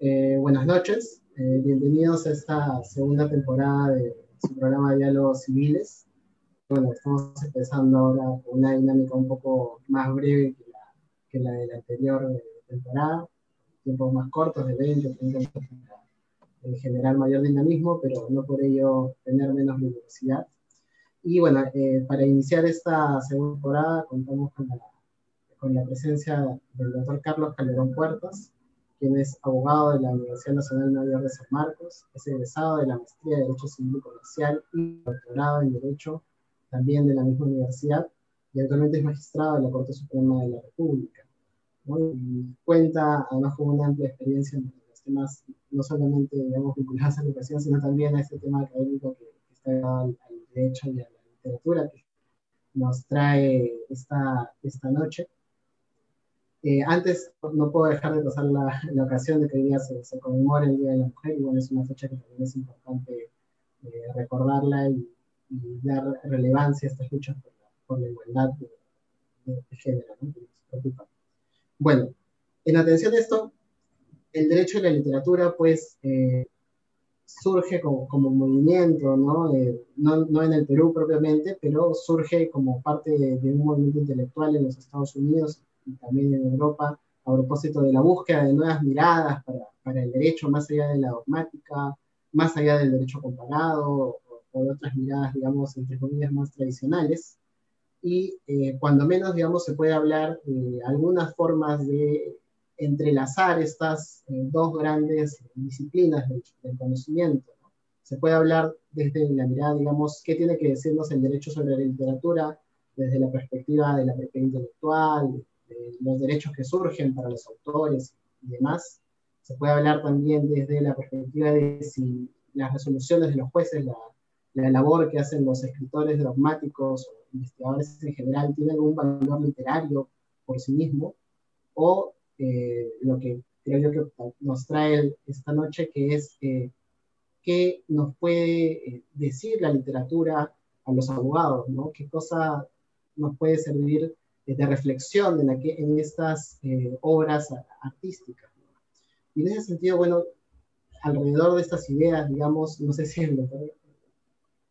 Eh, buenas noches, eh, bienvenidos a esta segunda temporada de su programa de Diálogos Civiles. Bueno, estamos empezando ahora con una dinámica un poco más breve que la, que la de la anterior eh, temporada, tiempos más cortos, de 20 o 30 minutos, para generar mayor dinamismo, pero no por ello tener menos velocidad. Y bueno, para iniciar esta segunda temporada contamos con la, con la presencia del doctor Carlos Calderón Puertas, quien es abogado de la Universidad Nacional Mayor de San Marcos, es egresado de la maestría de Derecho Civil y Comercial y doctorado en Derecho también de la misma universidad, y actualmente es magistrado de la Corte Suprema de la República. Y cuenta además con una amplia experiencia en los temas, no solamente digamos, vinculados a la educación, sino también a este tema académico que, está al, al, derecho y a la literatura que nos trae esta, esta noche. Eh, antes, no puedo dejar de pasar la, la ocasión de que hoy día se, se conmemora el Día de la Mujer, y bueno, es una fecha que también es importante eh, recordarla y, y, dar relevancia a estas luchas por la, por la igualdad de, de, de género, ¿no? que nos preocupa. Bueno, en atención a esto, el derecho de la literatura, pues, eh, surge como, como movimiento, ¿no? Eh, ¿no? ¿no? en el Perú propiamente, pero surge como parte de, de un movimiento intelectual en los Estados Unidos y también en Europa, a propósito de la búsqueda de nuevas miradas para, para el derecho, más allá de la dogmática, más allá del derecho comparado, o, de otras miradas, digamos, entre comillas, más tradicionales. Y eh, cuando menos, digamos, se puede hablar de algunas formas de entrelazar estas eh, dos grandes disciplinas del, del conocimiento. ¿no? Se puede hablar desde la mirada, digamos, qué tiene que decirnos el derecho sobre la literatura, desde la perspectiva de la propiedad intelectual, de los derechos que surgen para los autores y demás. Se puede hablar también desde la perspectiva de si las resoluciones de los jueces, la, la labor que hacen los escritores dogmáticos o investigadores en general, tienen un valor literario por sí mismo, o eh, lo que creo yo que nos trae esta noche, que es eh, qué nos puede eh, decir la literatura a los abogados, ¿no? ¿Qué cosa nos puede servir de reflexión la que, en estas eh, obras artísticas. Y en ese sentido, bueno, alrededor de estas ideas, digamos, no sé si el doctor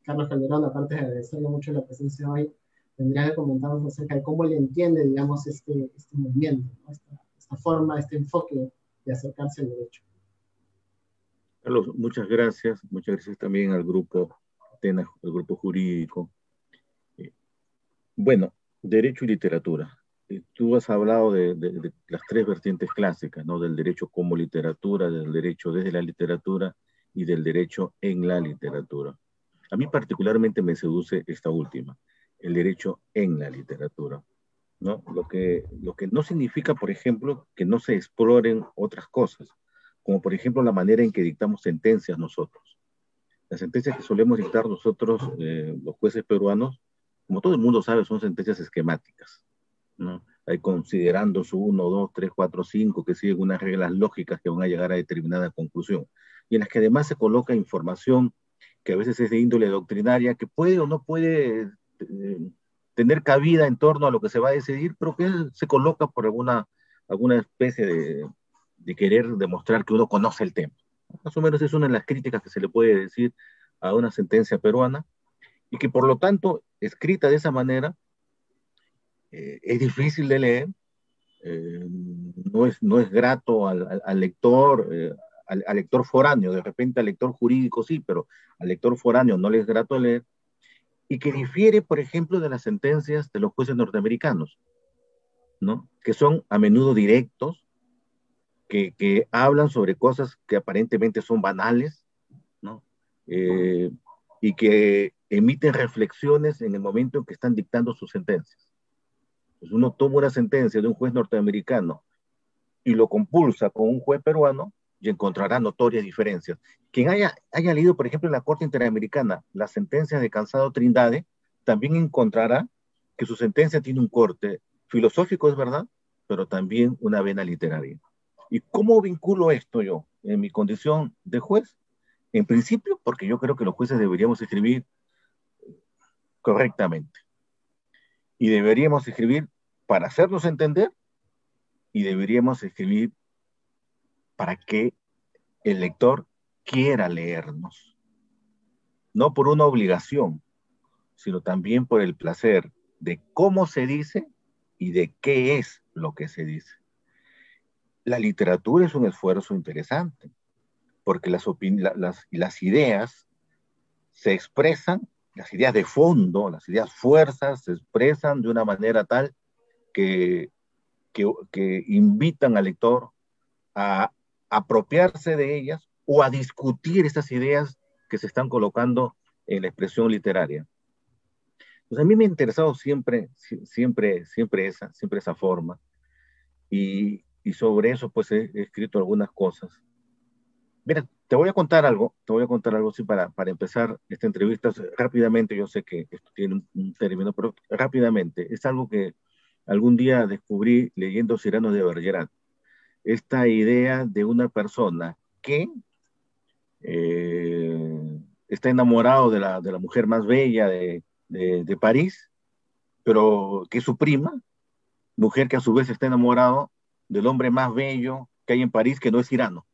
Carlos Calderón, aparte de agradecerle mucho la presencia hoy, tendría que comentarnos acerca de cómo le entiende, digamos, este, este movimiento, esta forma, este enfoque de acercarse al derecho. Carlos, muchas gracias. Muchas gracias también al grupo Atenas, al grupo jurídico. Eh, bueno, Derecho y literatura. Tú has hablado de, las tres vertientes clásicas, ¿no? Del derecho como literatura, del derecho desde la literatura y del derecho en la literatura. A mí particularmente me seduce esta última, el derecho en la literatura, ¿no? Lo que, lo que no significa, por ejemplo, que no se exploren otras cosas, como por ejemplo la manera en que dictamos sentencias nosotros. Las sentencias que solemos dictar nosotros, eh, los jueces peruanos, como todo el mundo sabe, son sentencias esquemáticas, ¿no? Hay su 1, 2, 3, 4, 5, que siguen unas reglas lógicas que van a llegar a determinada conclusión, y en las que además se coloca información que a veces es de índole doctrinaria, que puede o no puede eh, tener cabida en torno a lo que se va a decidir, pero que se coloca por alguna, alguna especie de, de querer demostrar que uno conoce el tema. Más o menos es una de las críticas que se le puede decir a una sentencia peruana, y que por lo tanto, escrita de esa manera, eh, es difícil de leer, eh, no, es, no es grato al, al, al lector, eh, al, al, lector foráneo, de repente al lector jurídico sí, pero al lector foráneo no le es grato leer, y que difiere, por ejemplo, de las sentencias de los jueces norteamericanos, ¿no? que son a menudo directos, que, que hablan sobre cosas que aparentemente son banales, ¿no? Eh, y que emiten reflexiones en el momento en que están dictando sus sentencias. Uno toma una sentencia de un juez norteamericano y lo compulsa con un juez peruano y encontrará notorias diferencias. Quien haya, haya leído, por ejemplo, en la Corte Interamericana la sentencia de Cansado Trindade, también encontrará que su sentencia tiene un corte filosófico, es verdad, pero también una vena literaria. ¿Y cómo vinculo esto yo en mi condición de juez? En principio, porque yo creo que los jueces deberíamos escribir correctamente. Y deberíamos escribir para hacernos entender y deberíamos escribir para que el lector quiera leernos, no por una obligación, sino también por el placer de cómo se dice y de qué es lo que se dice. La literatura es un esfuerzo interesante, porque las, las, las ideas se expresan, las ideas de fondo, las ideas fuerzas se expresan de una manera tal que, que, invitan al lector a apropiarse de ellas o a discutir estas ideas que se están colocando en la expresión literaria. Pues a mí me ha interesado siempre, siempre, siempre esa, siempre esa forma. Y sobre eso pues he, escrito algunas cosas. Mira, te voy a contar algo, te voy a contar algo así para, para empezar esta entrevista rápidamente. Yo sé que esto tiene un, término, pero rápidamente. Es algo que algún día descubrí leyendo Cyrano de Bergerac. Esta idea de una persona que eh, está enamorado de la, de la, mujer más bella de, de, de, París, pero que es su prima, mujer que a su vez está enamorado del hombre más bello que hay en París, que no es Cirano.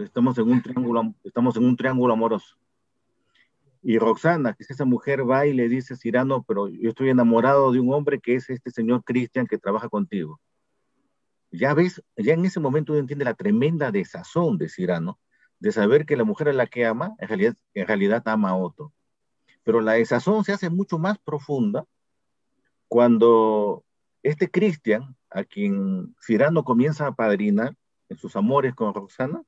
Estamos en un triángulo, estamos en un triángulo amoroso. Y Roxana, que es esa mujer, va y le dice a Cirano, pero yo estoy enamorado de un hombre que es este señor Cristian que trabaja contigo. Ya ves, ya en ese momento uno entiende la tremenda desazón de Cirano, de saber que la mujer a la que ama, en realidad, en realidad ama a otro. Pero la desazón se hace mucho más profunda cuando este Cristian, a quien Cirano comienza a padrinar en sus amores con Roxana,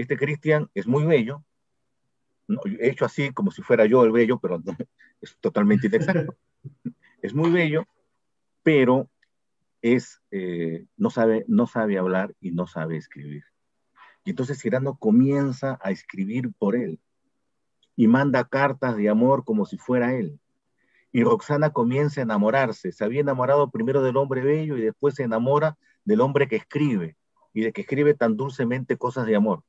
este Cristian es muy bello, no, hecho así como si fuera yo el bello, pero es totalmente inexacto. es muy bello, pero es, eh, no, sabe, no sabe hablar y no sabe escribir. Y entonces Cirano comienza a escribir por él y manda cartas de amor como si fuera él. Y Roxana comienza a enamorarse. Se había enamorado primero del hombre bello y después se enamora del hombre que escribe y de que escribe tan dulcemente cosas de amor.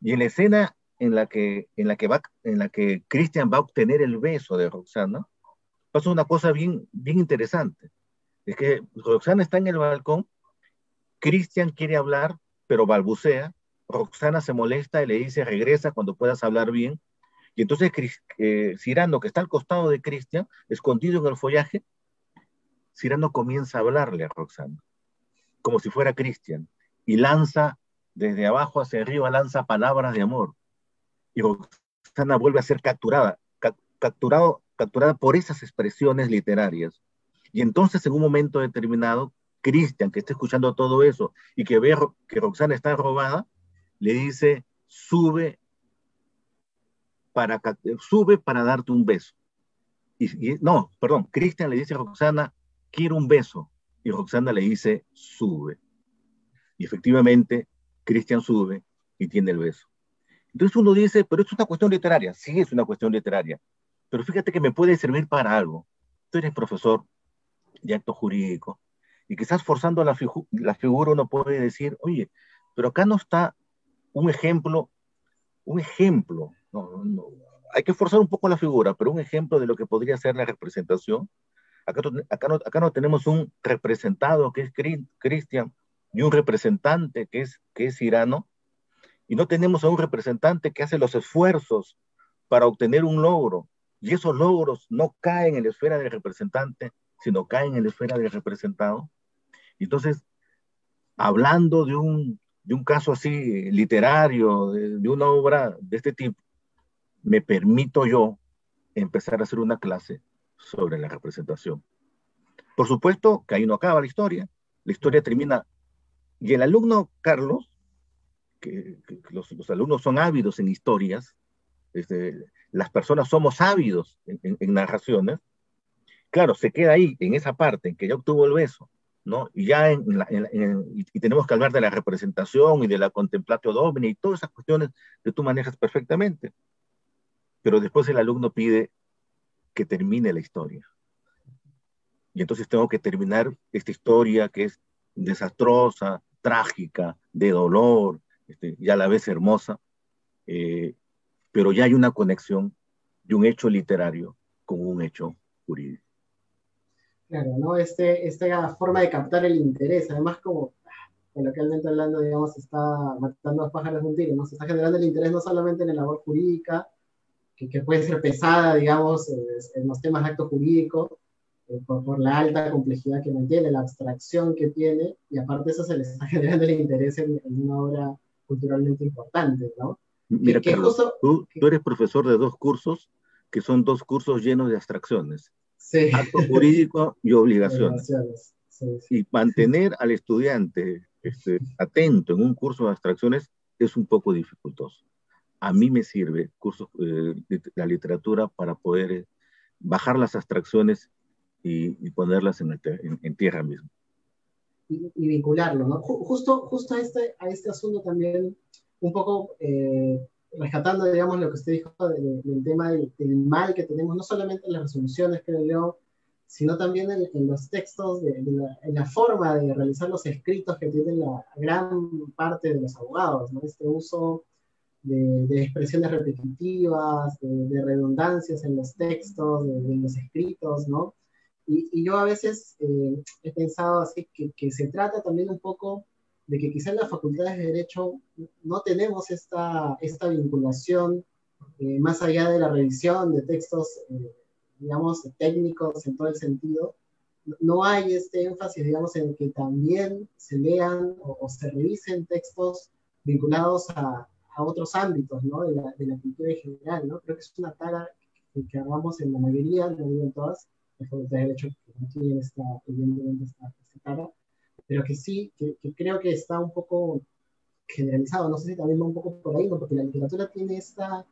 Y en la escena en la que, en la que, va, en la que Christian va a obtener el beso de Roxana, pasa una cosa bien, bien interesante. Es que Roxana está en el balcón, Christian quiere hablar, pero balbucea, Roxana se molesta y le dice, regresa cuando puedas hablar bien. Y entonces eh, Cirano, que está al costado de Cristian, escondido en el follaje, Cirano comienza a hablarle a Roxana, como si fuera Cristian, y lanza desde abajo hacia arriba, lanza palabras de amor. Y Roxana vuelve a ser capturada, capturado, capturada por esas expresiones literarias. Y entonces, en un momento determinado, Cristian, que está escuchando todo eso y que ve que Roxana está robada, le dice, sube para, sube para darte un beso. Y, no, perdón, Cristian le dice a Roxana, quiero un beso. Y Roxana le dice, sube. Y efectivamente, Cristian sube y tiene el beso. Entonces uno dice, pero es una cuestión literaria. Sí, es una cuestión literaria. Pero fíjate que me puede servir para algo. Tú eres profesor de acto jurídico y quizás forzando la, la figura uno puede decir, oye, pero acá no está un ejemplo, un ejemplo, no, no, hay que forzar un poco la figura, pero un ejemplo de lo que podría ser la representación. Acá, acá, no, acá no tenemos un representado que es Cristian y un representante que es, que es Irano, y no tenemos a un representante que hace los esfuerzos para obtener un logro, y esos logros no caen en la esfera del representante, sino caen en la esfera del representado. Entonces, hablando de un de un caso así literario, de, una obra de este tipo, me permito yo empezar a hacer una clase sobre la representación. Por supuesto que ahí no acaba la historia, la historia termina, y el alumno Carlos, que, que los, los, alumnos son ávidos en historias, este, las personas somos ávidos en, en, en narraciones, claro, se queda ahí, en esa parte en que ya obtuvo el beso, ¿no? Y ya en, la, en, y tenemos que hablar de la representación y de la contemplatio domini y todas esas cuestiones que tú manejas perfectamente. Pero después el alumno pide que termine la historia. Y entonces tengo que terminar esta historia que es desastrosa, trágica, de dolor, este, y a la vez hermosa, eh, pero ya hay una conexión de un hecho literario con un hecho jurídico. Claro, ¿no? Este, esta forma de captar el interés, además como coloquialmente hablando, digamos, está matando a pájaros de un tiro, ¿no? Se está generando el interés no solamente en la labor jurídica, que, que puede ser pesada, digamos, en los temas de acto jurídico, por, por, la alta complejidad que mantiene, la abstracción que tiene, y aparte eso se le está generando el interés en, en una obra culturalmente importante, ¿no? Mira, que, Carlos, justo, tú, tú, eres profesor de dos cursos que son dos cursos llenos de abstracciones. Sí. Acto jurídico y obligaciones. Sí, sí. Y mantener al estudiante este, atento en un curso de abstracciones es un poco dificultoso. A mí me sirve cursos eh, de la literatura para poder eh, bajar las abstracciones y, y ponerlas en, en, en, tierra mismo. Y, y, vincularlo, ¿no? Justo, justo a, este, a este asunto también, un poco eh, rescatando, digamos, lo que usted dijo del, del tema del, del, mal que tenemos, no solamente en las resoluciones, creo yo, sino también en, en los textos, de, de la, en la forma de realizar los escritos que tienen la gran parte de los abogados, ¿no? Este uso de, de expresiones repetitivas, de, de, redundancias en los textos, de, los escritos, ¿no? Y, y, yo a veces eh, he pensado así que, que se trata también un poco de que quizá en las facultades de Derecho no tenemos esta, esta vinculación eh, más allá de la revisión de textos, eh, digamos, técnicos en todo el sentido. No hay este énfasis, digamos, en que también se lean o, o se revisen textos vinculados a, a otros ámbitos, ¿no? De la, de la, cultura en general, ¿no? Creo que es una tarea que, que hagamos en la mayoría, no digo en todas, de Derecho que no tienen esta, evidentemente, esta, esta tarea, pero que sí, que, que, creo que está un poco generalizado, no sé si también va un poco por ahí, ¿no? porque la literatura tiene esta,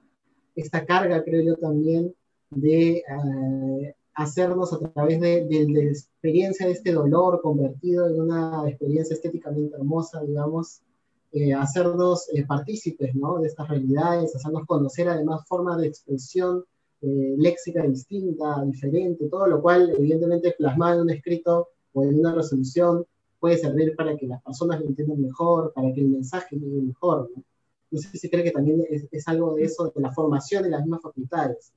esta carga, creo yo también, de uh, hacernos a través de, de, de, la experiencia de este dolor convertido en una experiencia estéticamente hermosa, digamos, eh, hacernos eh, partícipes ¿no? de estas realidades, hacernos conocer además formas de expresión eh, léxica distinta, diferente, todo lo cual evidentemente plasmado en un escrito o en una resolución puede servir para que las personas lo entiendan mejor, para que el mensaje llegue mejor. ¿no? no sé si cree que también es, es, algo de eso, de la formación de las mismas facultades.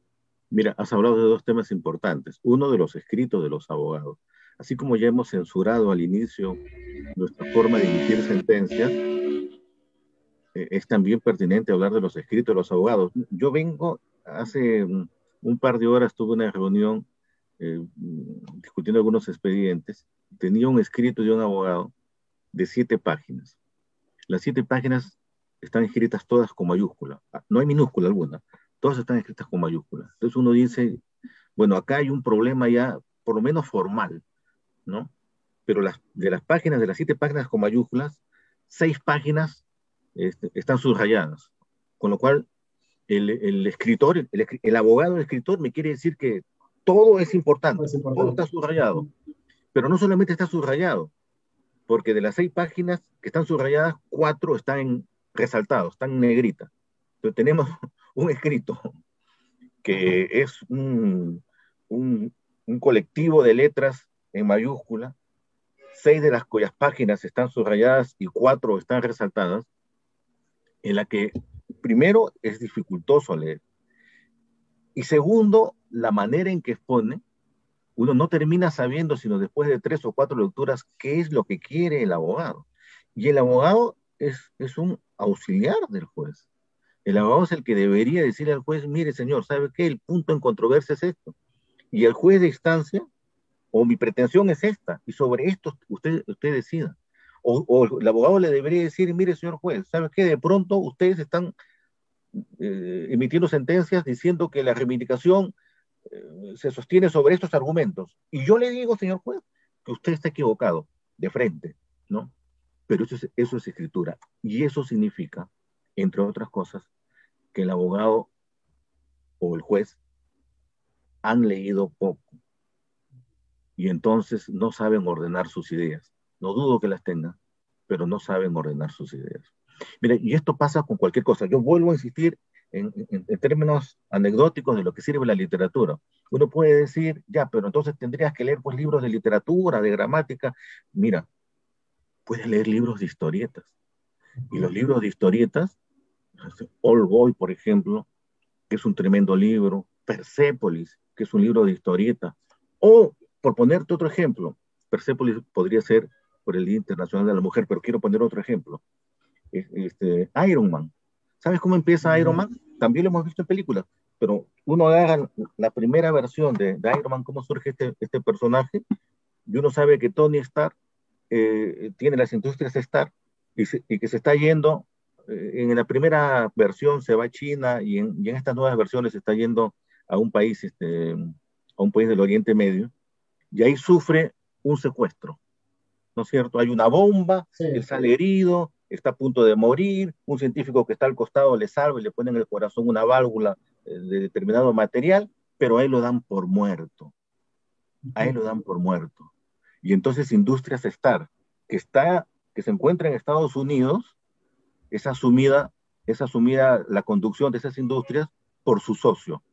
Mira, has hablado de dos temas importantes. Uno de los escritos de los abogados. Así como ya hemos censurado al inicio nuestra forma de emitir sentencias, eh, es también pertinente hablar de los escritos de los abogados. Yo vengo, hace un, un par de horas tuve una reunión eh, discutiendo algunos expedientes tenía un escrito de un abogado de siete páginas. Las siete páginas están escritas todas con mayúscula. No hay minúscula alguna. Todas están escritas con mayúscula. Entonces uno dice, bueno, acá hay un problema ya, por lo menos formal, ¿no? Pero de las páginas, de las siete páginas con mayúsculas, seis páginas este, están subrayadas. Con lo cual, el, el escritor, el, el, abogado, el escritor, me quiere decir que todo es importante, es importante. todo está subrayado. Pero no solamente está subrayado, porque de las seis páginas que están subrayadas, cuatro están resaltados, están en negrita. Entonces tenemos un escrito que es un, un, un colectivo de letras en mayúscula, seis de las cuyas páginas están subrayadas y cuatro están resaltadas, en la que primero es dificultoso leer. Y segundo, la manera en que expone uno no termina sabiendo, sino después de tres o cuatro lecturas, qué es lo que quiere el abogado. Y el abogado es, es un auxiliar del juez. El abogado es el que debería decirle al juez, mire señor, ¿sabe qué? El punto en controversia es esto. Y el juez de instancia, o mi pretensión es esta, y sobre esto usted, usted decida. O, o el abogado le debería decir, mire señor juez, ¿sabe qué? De pronto ustedes están eh, emitiendo sentencias diciendo que la reivindicación eh, se sostiene sobre estos argumentos. Y yo le digo, señor juez, que usted está equivocado, de frente, ¿no? Pero eso es, eso es escritura. Y eso significa, entre otras cosas, que el abogado o el juez han leído poco y entonces no saben ordenar sus ideas. No dudo que las tengan, pero no saben ordenar sus ideas. Mire, y esto pasa con cualquier cosa. Yo vuelvo a insistir en, términos anecdóticos de lo que sirve la literatura. Uno puede decir, ya, pero entonces tendrías que leer pues, libros de literatura, de gramática. Mira, puedes leer libros de historietas. Y los libros de historietas, All Boy, por ejemplo, es un tremendo libro, Persépolis, que es un libro de historieta, o, por ponerte otro ejemplo, Persépolis podría ser por el Día Internacional de la Mujer, pero quiero poner otro ejemplo. Este, Iron Man. ¿Sabes cómo empieza Iron Man? También lo hemos visto en películas, pero uno agarra la primera versión de, Iron Man, cómo surge este, este, personaje, y uno sabe que Tony Stark eh, tiene las industrias Stark y, y, que se está yendo, eh, en la primera versión se va a China y en, y en, estas nuevas versiones se está yendo a un país, este, a un país del Oriente Medio, y ahí sufre un secuestro, ¿no es cierto? Hay una bomba, él sale herido, está a punto de morir, un científico que está al costado le salva y le pone en el corazón una válvula eh, de determinado material, pero a él lo dan por muerto. A él lo dan por muerto. Y entonces Industrias Star, que, está, que se encuentra en Estados Unidos, es asumida, es asumida la conducción de esas industrias por su socio.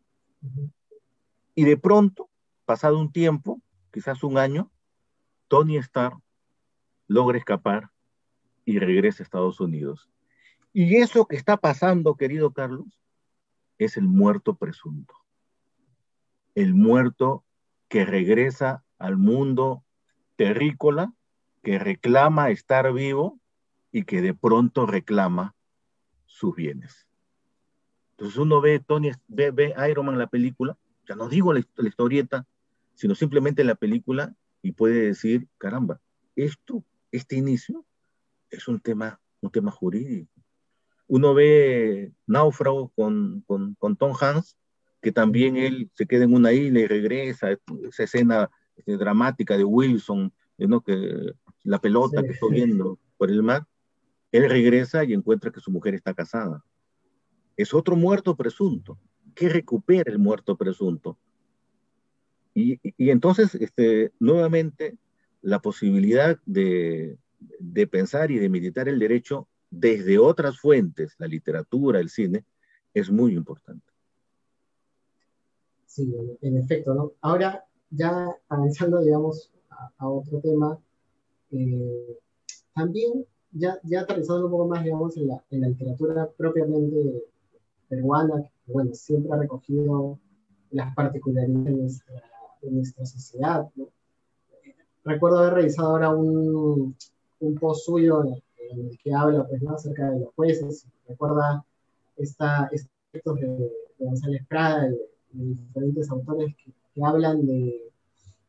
Y de pronto, pasado un tiempo, quizás un año, Tony Stark logra escapar y regresa a Estados Unidos. Y eso que está pasando, querido Carlos, es el muerto presunto. El muerto que regresa al mundo terrícola, que reclama estar vivo y que de pronto reclama sus bienes. Entonces uno ve Tony, ve, ve Iron Man la película, ya no digo la, la historieta, sino simplemente la película y puede decir, caramba, esto, este inicio es un tema, un tema jurídico. Uno ve Náufrago con, con, con Tom Hanks, que también él se queda en una isla y regresa, esa escena este, dramática de Wilson, ¿no? que la pelota que está viendo por el mar, él regresa y encuentra que su mujer está casada. Es otro muerto presunto. ¿Qué recupera el muerto presunto? Y, y entonces, este, nuevamente, la posibilidad de, de pensar y de meditar el derecho desde otras fuentes, la literatura, el cine, es muy importante. Sí, en, efecto, ¿no? Ahora, ya avanzando, digamos, a, otro tema, eh, también ya, ya aterrizando un poco más, digamos, en la, literatura propiamente peruana, que, bueno, siempre ha recogido las particularidades de nuestra, sociedad, ¿no? Recuerdo haber revisado ahora un, un post suyo en, el que habla pues, acerca de los jueces, recuerda estos textos de, González Prada y de, diferentes autores que, hablan de,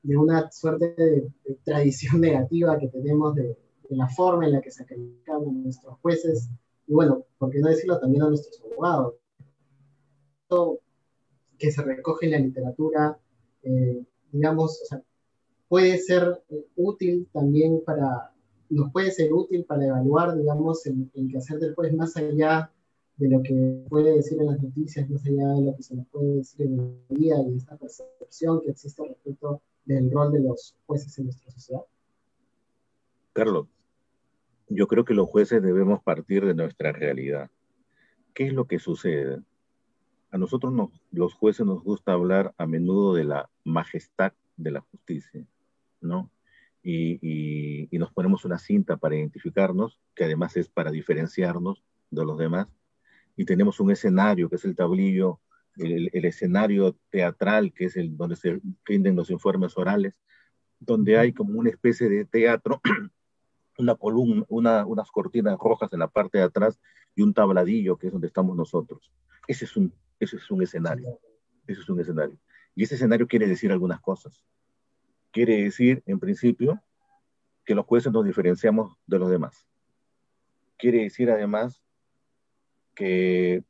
de, una suerte de, tradición negativa que tenemos de, la forma en la que se califican nuestros jueces, y bueno, por qué no decirlo también a nuestros abogados. que se recoge en la literatura, eh, digamos, o sea, puede ser eh, útil también para, nos puede ser útil para evaluar, digamos, el, quehacer del juez más allá de lo que puede decir en las noticias, más allá de lo que se nos puede decir en el día y esta percepción que existe respecto del rol de los jueces en nuestra sociedad? Carlos, yo creo que los jueces debemos partir de nuestra realidad. ¿Qué es lo que sucede? A nosotros nos, los jueces nos gusta hablar a menudo de la majestad de la justicia, ¿no? y, nos ponemos una cinta para identificarnos, que además es para diferenciarnos de los demás, y tenemos un escenario que es el tablillo, el, escenario teatral que es el donde se rinden los informes orales, donde hay como una especie de teatro, una columna, una, unas cortinas rojas en la parte de atrás y un tabladillo que es donde estamos nosotros. Ese es un, ese es un escenario, ese es un escenario. Y ese escenario quiere decir algunas cosas quiere decir, en principio, que los jueces nos diferenciamos de los demás. Quiere decir, además, que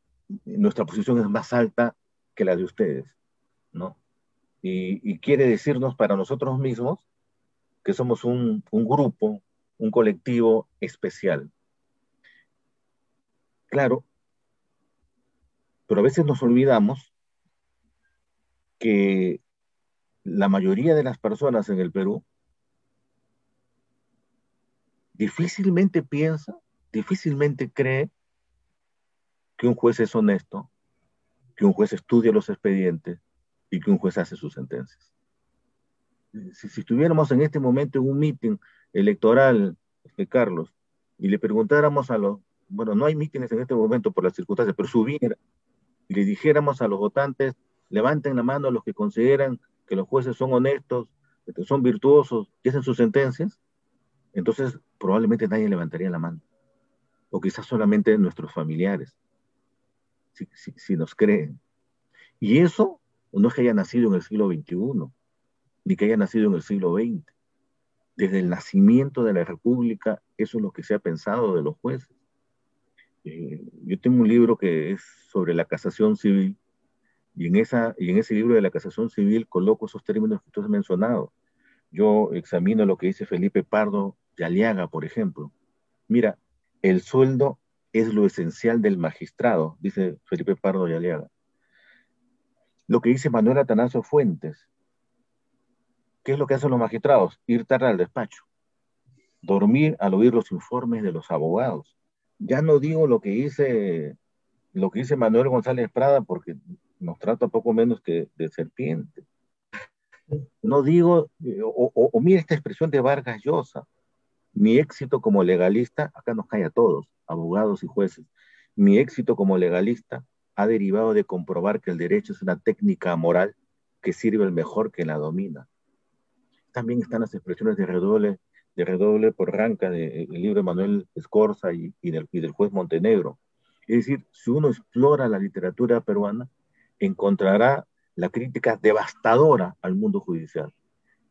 nuestra posición es más alta que la de ustedes, ¿no? Y, quiere decirnos para nosotros mismos que somos un, un grupo, un colectivo especial. Claro, pero a veces nos olvidamos que la mayoría de las personas en el Perú difícilmente piensa, difícilmente cree que un juez es honesto, que un juez estudia los expedientes y que un juez hace sus sentencias. Si, estuviéramos en este momento en un meeting electoral, este, Carlos, y le preguntáramos a los, bueno, no hay mítines en este momento por las circunstancias, pero subiera y le dijéramos a los votantes, levanten la mano a los que consideran que los jueces son honestos, son virtuosos y hacen sus sentencias, entonces probablemente nadie levantaría la mano. O quizás solamente nuestros familiares, si, nos creen. Y eso no es que haya nacido en el siglo XXI, ni que haya nacido en el siglo XX. Desde el nacimiento de la República, eso es lo que se ha pensado de los jueces. Eh, yo tengo un libro que es sobre la casación civil, y en, esa, y en ese libro de la casación civil coloco esos términos que tú has mencionado. Yo examino lo que dice Felipe Pardo de Aliaga, por ejemplo. Mira, el sueldo es lo esencial del magistrado, dice Felipe Pardo de Aliaga. Lo que dice Manuel Atanasio Fuentes. ¿Qué es lo que hacen los magistrados? Ir tarde al despacho. Dormir al oír los informes de los abogados. Ya no digo lo que dice, lo que dice Manuel González Prada porque nos trata poco menos que de serpiente. No digo, eh, o, o, mira esta expresión de Vargas Llosa, mi éxito como legalista, acá nos cae a todos, abogados y jueces, mi éxito como legalista ha derivado de comprobar que el derecho es una técnica moral que sirve el mejor que la domina. También están las expresiones de redoble, de redoble por ranca del libro de Manuel Escorza y, del, y del juez Montenegro. Es decir, si uno explora la literatura peruana, encontrará la crítica devastadora al mundo judicial.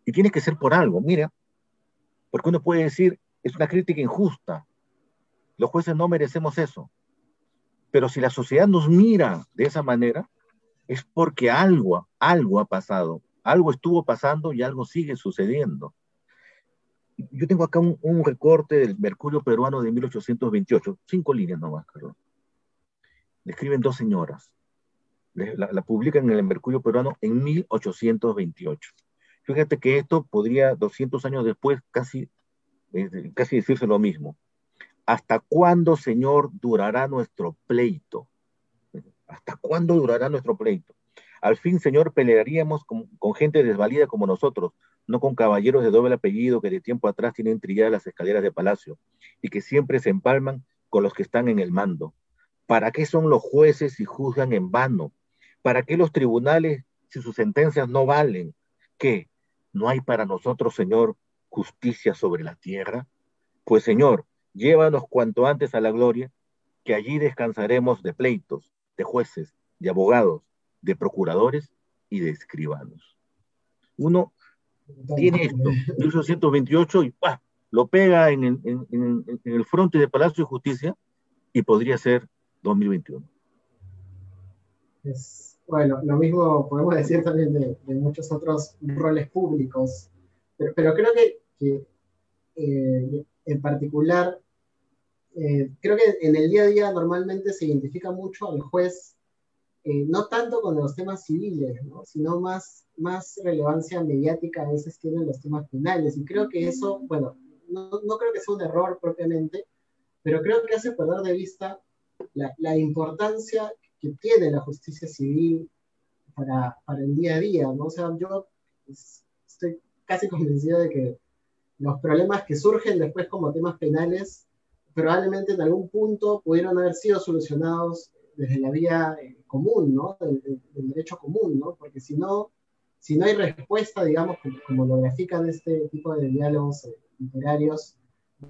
Y tiene que ser por algo, mira, porque uno puede decir, es una crítica injusta, los jueces no merecemos eso. Pero si la sociedad nos mira de esa manera, es porque algo, algo ha pasado, algo estuvo pasando y algo sigue sucediendo. Yo tengo acá un, recorte del Mercurio peruano de 1828, cinco líneas nomás, Carlos. Le escriben dos señoras la, publican en el Mercurio Peruano en 1828. Fíjate que esto podría, 200 años después, casi, casi decirse lo mismo. ¿Hasta cuándo, Señor, durará nuestro pleito? ¿Hasta cuándo durará nuestro pleito? Al fin, Señor, pelearíamos con, con, gente desvalida como nosotros, no con caballeros de doble apellido que de tiempo atrás tienen trilladas las escaleras de palacio y que siempre se empalman con los que están en el mando. ¿Para qué son los jueces si juzgan en vano? ¿Para qué los tribunales si sus sentencias no valen? ¿Qué? ¿No hay para nosotros, Señor, justicia sobre la tierra? Pues, Señor, llévanos cuanto antes a la gloria, que allí descansaremos de pleitos, de jueces, de abogados, de procuradores y de escribanos. Uno tiene esto, 1828, y lo pega en el, en, en el fronte de Palacio de Justicia y podría ser 2021. Es bueno, lo mismo podemos decir también de, muchos otros roles públicos, pero, creo que, eh, en particular, eh, creo que en el día a día normalmente se identifica mucho al juez, eh, no tanto con los temas civiles, sino más, más relevancia mediática a veces tienen los temas penales. Y creo que eso, bueno, no, no creo que sea un error propiamente, pero creo que hace perder de vista la, la importancia que tiene la justicia civil para, para, el día a día, ¿no? O sea, yo estoy casi convencido de que los problemas que surgen después como temas penales probablemente en algún punto pudieron haber sido solucionados desde la vía eh, común, ¿no? Del, derecho común, ¿no? Porque si no, si no hay respuesta, digamos, como, lo grafican este tipo de diálogos eh, literarios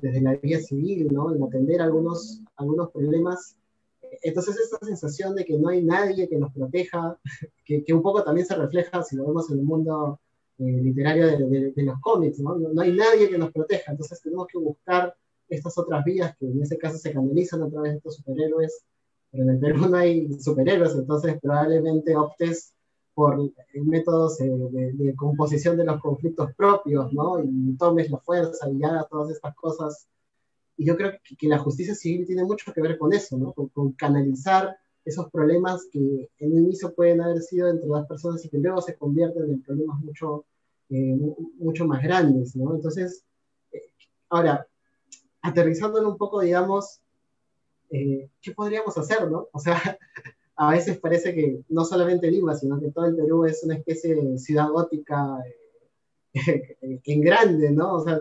desde la vía civil, ¿no? En atender algunos, algunos problemas entonces esta sensación de que no hay nadie que nos proteja, que, un poco también se refleja si lo vemos en el mundo eh, literario de, los cómics, ¿no? ¿no? hay nadie que nos proteja, entonces tenemos que buscar estas otras vías que en ese caso se canalizan a través de estos superhéroes, pero en el Perú no hay superhéroes, entonces probablemente optes por métodos eh, de, de, composición de los conflictos propios, ¿no? Y tomes la fuerza y hagas todas estas cosas y yo creo que, la justicia civil tiene mucho que ver con eso, ¿no? Con, canalizar esos problemas que en un inicio pueden haber sido entre las personas y que luego se convierten en problemas mucho, eh, mucho más grandes, ¿no? Entonces, eh, ahora, aterrizándolo un poco, digamos, eh, ¿qué podríamos hacer, no? O sea, a veces parece que no solamente Lima, sino que todo el Perú es una especie de ciudad gótica en grande, ¿no? O sea,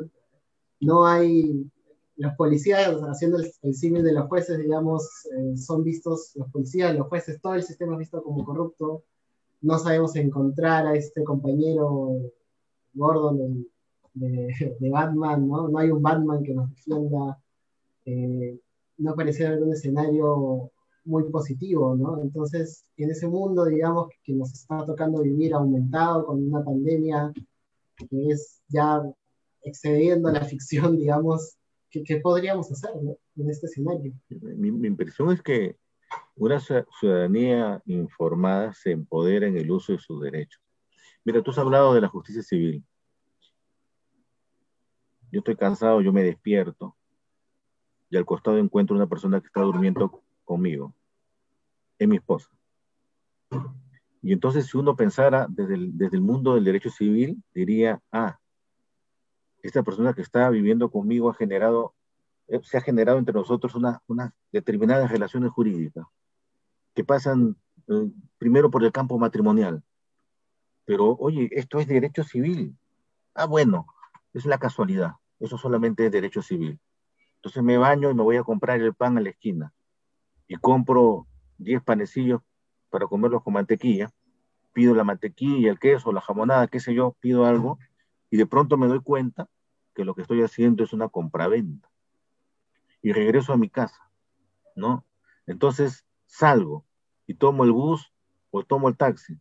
no hay los policías, haciendo el, el de los jueces, digamos, eh, son vistos, los policías, los jueces, todo el sistema es visto como corrupto. No sabemos encontrar a este compañero Gordon, de, Batman, ¿no? No hay un Batman que nos defienda. Eh, no parece haber un escenario muy positivo, ¿no? Entonces, en ese mundo, digamos, que nos está tocando vivir aumentado con una pandemia que es ya excediendo la ficción, digamos, ¿qué, podríamos hacer en este escenario? Mi, mi, impresión es que una ciudadanía informada se empodera en el uso de sus derechos. Mira, tú has hablado de la justicia civil. Yo estoy cansado, yo me despierto y al costado encuentro una persona que está durmiendo conmigo. Es mi esposa. Y entonces si uno pensara desde el, desde el mundo del derecho civil, diría, ah, esta persona que está viviendo conmigo ha generado, eh, se ha generado entre nosotros unas una determinadas relaciones jurídicas que pasan eh, primero por el campo matrimonial. Pero, oye, esto es derecho civil. Ah, bueno, es la casualidad. Eso solamente es derecho civil. Entonces me baño y me voy a comprar el pan a la esquina. Y compro 10 panecillos para comerlos con mantequilla. Pido la mantequilla, el queso, la jamonada, qué sé yo, pido algo. Y de pronto me doy cuenta que lo que estoy haciendo es una compraventa. Y regreso a mi casa, ¿no? Entonces salgo y tomo el bus o tomo el taxi.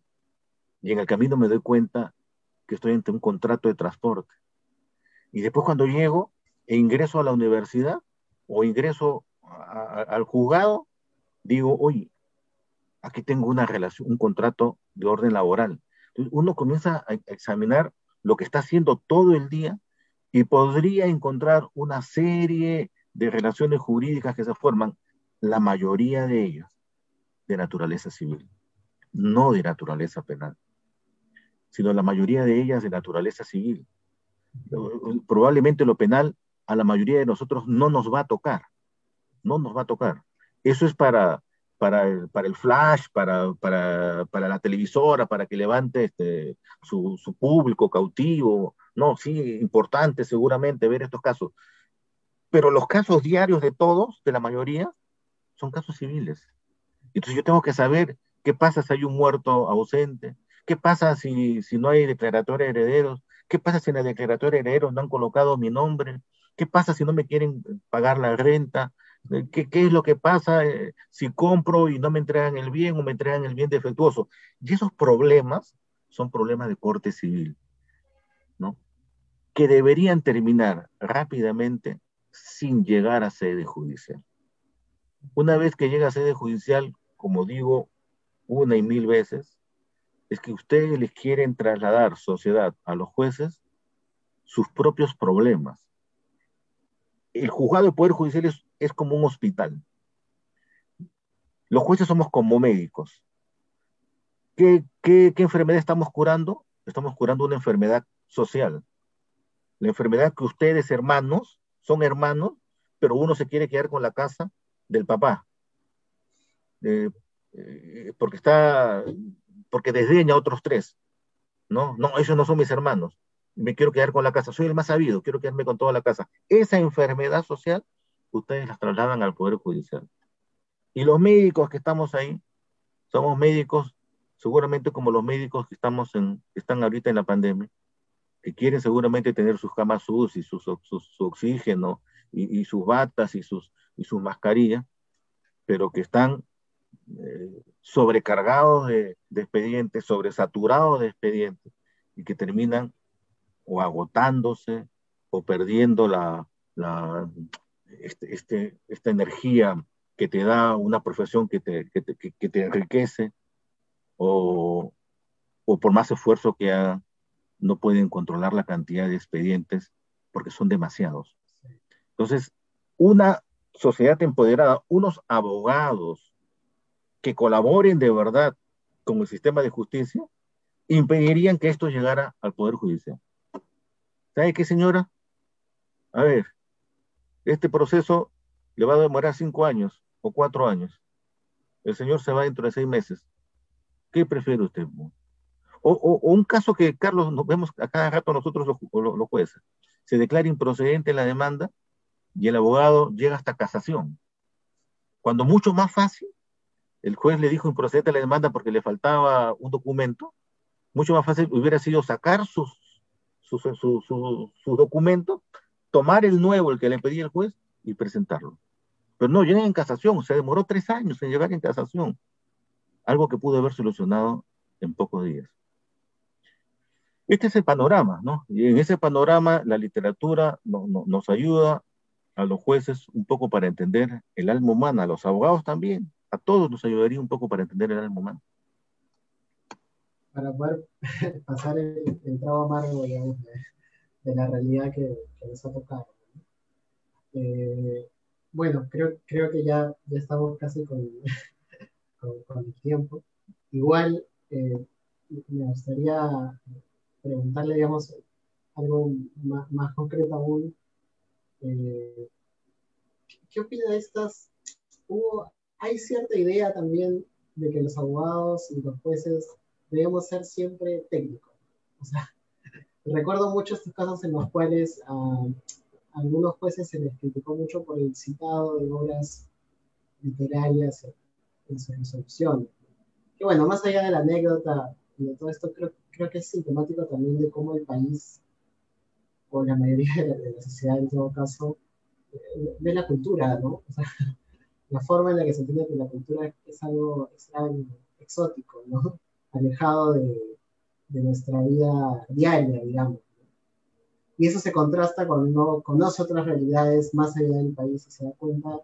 Y en el camino me doy cuenta que estoy ante un contrato de transporte. Y después cuando llego e ingreso a la universidad o ingreso al juzgado, digo, oye, aquí tengo una relación, un contrato de orden laboral. Entonces uno comienza a examinar lo que está haciendo todo el día y podría encontrar una serie de relaciones jurídicas que se forman, la mayoría de ellas de naturaleza civil, no de naturaleza penal, sino la mayoría de ellas de naturaleza civil. Probablemente lo penal a la mayoría de nosotros no nos va a tocar, no nos va a tocar. Eso es para, para, el, para el flash, para, para, para, la televisora, para que levante este, su, su público cautivo, no, sí, importante seguramente ver estos casos. Pero los casos diarios de todos, de la mayoría, son casos civiles. Entonces yo tengo que saber qué pasa si hay un muerto ausente, qué pasa si, si no hay declaratoria de herederos, qué pasa si en la declaratoria de herederos no han colocado mi nombre, qué pasa si no me quieren pagar la renta, ¿Qué, ¿Qué, es lo que pasa eh, si compro y no me entregan el bien o me entregan el bien defectuoso? Y esos problemas son problemas de corte civil. Que deberían terminar rápidamente sin llegar a sede judicial. Una vez que llega a sede judicial, como digo una y mil veces, es que ustedes les quieren trasladar sociedad a los jueces sus propios problemas. El juzgado de Poder Judicial es, como un hospital. Los jueces somos como médicos. ¿Qué, enfermedad estamos curando? Estamos curando una enfermedad social la enfermedad que ustedes, hermanos, son hermanos, pero uno se quiere quedar con la casa del papá. Eh, porque está, porque desdeña a otros tres. No, no, esos no son mis hermanos. Me quiero quedar con la casa. Soy el más sabido, quiero quedarme con toda la casa. Esa enfermedad social, ustedes las trasladan al Poder Judicial. Y los médicos que estamos ahí, somos médicos, seguramente como los médicos que estamos en, están ahorita en la pandemia, que quieren seguramente tener sus camas sus y su, oxígeno y, sus batas y sus, y sus mascarillas, pero que están eh, sobrecargados de, expedientes, sobresaturados de expedientes y que terminan o agotándose o perdiendo la, la este, este, esta energía que te da una profesión que te, que te, que te enriquece o, o, por más esfuerzo que hagan, no pueden controlar la cantidad de expedientes porque son demasiados. Entonces, una sociedad empoderada, unos abogados que colaboren de verdad con el sistema de justicia, impedirían que esto llegara al Poder Judicial. ¿Sabe qué, señora? A ver, este proceso le va a demorar cinco años o cuatro años. El señor se va dentro de seis meses. ¿Qué prefiere usted? O, un caso que, Carlos, nos vemos a cada rato nosotros los, los, jueces. Se declara improcedente la demanda y el abogado llega hasta casación. Cuando mucho más fácil, el juez le dijo improcedente la demanda porque le faltaba un documento, mucho más fácil hubiera sido sacar sus, su, su, su, su, documento, tomar el nuevo, el que le pedía el juez, y presentarlo. Pero no, lleguen en casación, se demoró tres años en llegar en casación. Algo que pudo haber solucionado en pocos días. Este es el panorama, ¿no? Y en ese panorama la literatura nos ayuda a los jueces un poco para entender el alma humana, a los abogados también, a todos nos ayudaría un poco para entender el alma humana. Para poder pasar el, trago amargo, de, la realidad que, que, nos ha tocado. Eh, bueno, creo, creo que ya, ya estamos casi con, con, el tiempo. Igual, eh, me gustaría preguntarle, digamos, algo más, más concreto aún. Eh, ¿Qué opina de estas? Hubo, hay cierta idea también de que los abogados y los jueces debemos ser siempre técnicos. O sea, recuerdo mucho estos casos en los cuales a algunos jueces se les criticó mucho por el citado de obras literarias en su resolución. Que bueno, más allá de la anécdota y de todo esto, creo, creo que es sintomático también de cómo el país, o la mayoría de la, sociedad en todo caso, eh, ve la cultura, ¿no? O sea, la forma en la que se entiende que la cultura es algo exótico, ¿no? Alejado de, de nuestra vida diaria, digamos. Y eso se contrasta cuando uno conoce otras realidades más allá del país y se da cuenta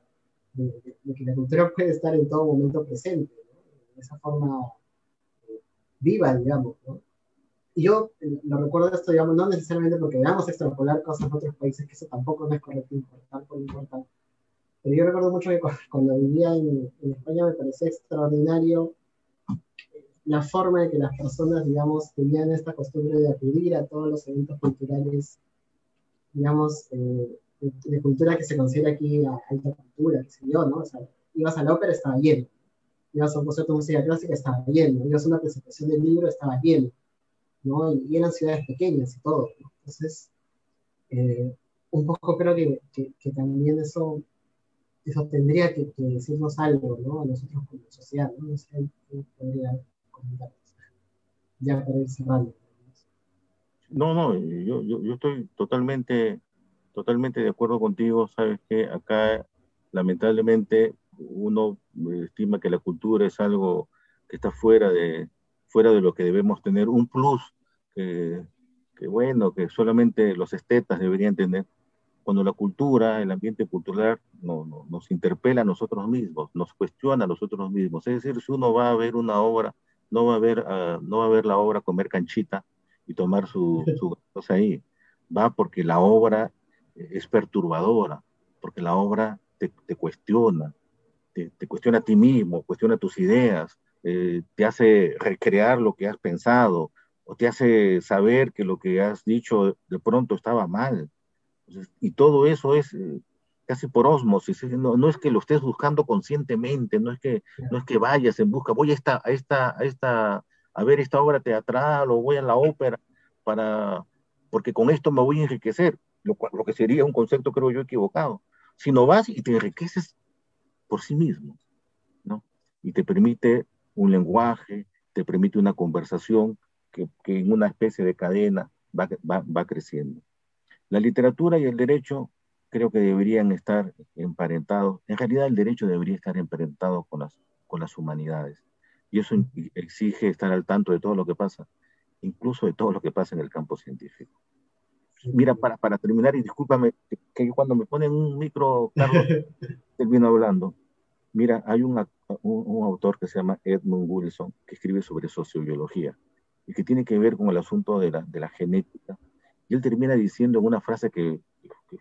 de, que la cultura puede estar en todo momento presente, ¿no? de esa forma eh, viva, digamos. ¿no? Y yo eh, lo recuerdo esto, digamos, no necesariamente porque veamos extrapolar cosas de otros países, que eso tampoco no es correcto importar por importar. Pero yo recuerdo mucho que cuando vivía en, en España me parecía extraordinario eh, la forma en que las personas, digamos, tenían esta costumbre de acudir a todos los eventos culturales, digamos, eh, de, cultura que se considera aquí alta cultura, qué sé yo, ¿no? O sea, ibas a la ópera, estaba lleno. Ibas a un concierto de música clásica, estaba lleno. Ibas a una presentación del libro, estaba lleno. ¿No? Y, eran ciudades pequeñas y todo. Entonces, eh, un poco creo que, que, también eso, eso tendría que, decirnos algo, ¿no? A nosotros como sociedad, ¿no? No sé podría comentar. Ya para ir cerrando. No, no, yo, yo, yo estoy totalmente, totalmente de acuerdo contigo. Sabes que acá, lamentablemente, uno estima que la cultura es algo que está fuera de, fuera de lo que debemos tener, un plus que, bueno, que solamente los estetas deberían tener, cuando la cultura, el ambiente cultural no, nos interpela a nosotros mismos, nos cuestiona a nosotros mismos. Es decir, si uno va a ver una obra, no va a ver, uh, no va a ver la obra comer canchita y tomar su, su cosa ahí. Va porque la obra es perturbadora, porque la obra te, te cuestiona, te, te, cuestiona a ti mismo, cuestiona tus ideas, eh, te hace recrear lo que has pensado o te hace saber que lo que has dicho de pronto estaba mal. y todo eso es eh, casi por osmosis, no, no, es que lo estés buscando conscientemente, no es que, no es que vayas en busca, voy a esta, a esta, a esta, a ver esta obra teatral o voy a la ópera para, porque con esto me voy a enriquecer, lo, lo que sería un concepto creo yo equivocado. Sino vas y te enriqueces por sí mismo, ¿no? Y te permite un lenguaje, te permite una conversación que, que en una especie de cadena va, va, va, creciendo. La literatura y el derecho creo que deberían estar emparentados. En realidad el derecho debería estar emparentado con las, con las humanidades. Y eso exige estar al tanto de todo lo que pasa, incluso de todo lo que pasa en el campo científico. Mira, para, para terminar, y discúlpame que cuando me ponen un micro, Carlos, termino hablando. Mira, hay un, un, autor que se llama Edmund Wilson que escribe sobre sociobiología y que tiene que ver con el asunto de la, de la genética. Y él termina diciendo en una frase que,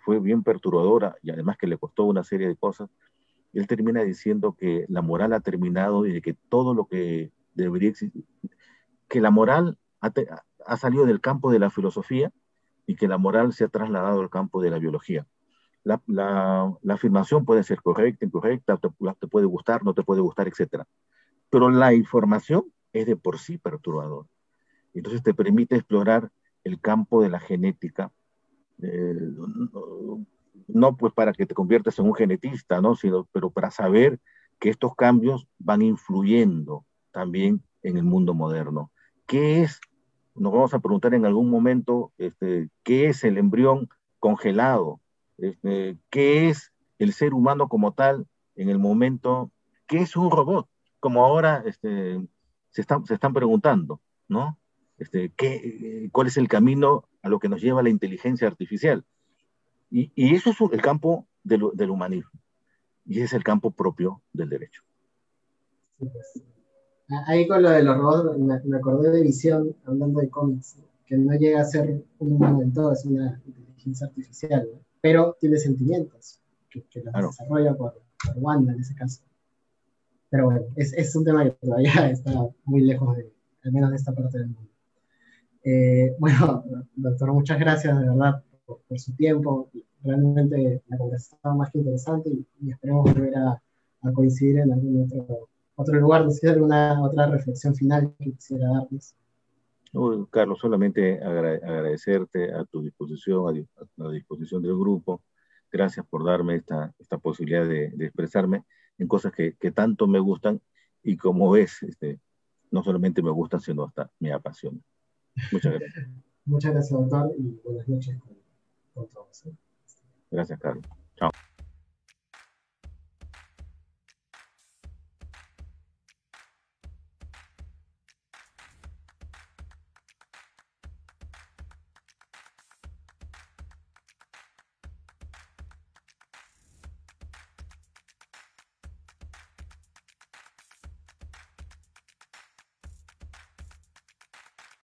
fue bien perturbadora y además que le costó una serie de cosas. Él termina diciendo que la moral ha terminado y que todo lo que debería existir, que la moral ha salido del campo de la filosofía y que la moral se ha trasladado al campo de la biología la, la, afirmación puede ser correcta, incorrecta, te, puede gustar, no te puede gustar, etc. Pero la información es de por sí perturbadora. Entonces te permite explorar el campo de la genética, eh, no, no, pues para que te conviertas en un genetista, ¿no? Sino, pero para saber que estos cambios van influyendo también en el mundo moderno. ¿Qué es nos vamos a preguntar en algún momento este, qué es el embrión congelado, este, qué es el ser humano como tal en el momento, qué es un robot, como ahora este, se, están, se están preguntando, ¿no? Este, ¿qué, ¿Cuál es el camino a lo que nos lleva la inteligencia artificial? Y, y eso es el campo del, del, humanismo, y es el campo propio del derecho. Pues. Ahí con lo de los robots me, acordé de Visión, hablando de cómics, que no llega a ser un humano del todo, es una inteligencia artificial, pero tiene sentimientos, que, que los desarrolla por, por Wanda en ese caso. Pero bueno, es, es, un tema que todavía está muy lejos de, al menos de esta parte del mundo. Eh, bueno, doctor, muchas gracias de verdad por, su tiempo. Realmente la conversación más que interesante y, esperemos volver a, a, coincidir en algún otro, otro lugar. No sé alguna otra reflexión final que quisiera darles. Carlos, solamente agradecerte a tu disposición, a, la disposición del grupo. Gracias por darme esta, esta posibilidad de, de expresarme en cosas que, que, tanto me gustan y como ves, este, no solamente me gustan, sino hasta me apasionan. Muchas gracias. Muchas gracias, doctor, y buenas noches con, con todos. ¿eh? Gracias, Carlos. Chao.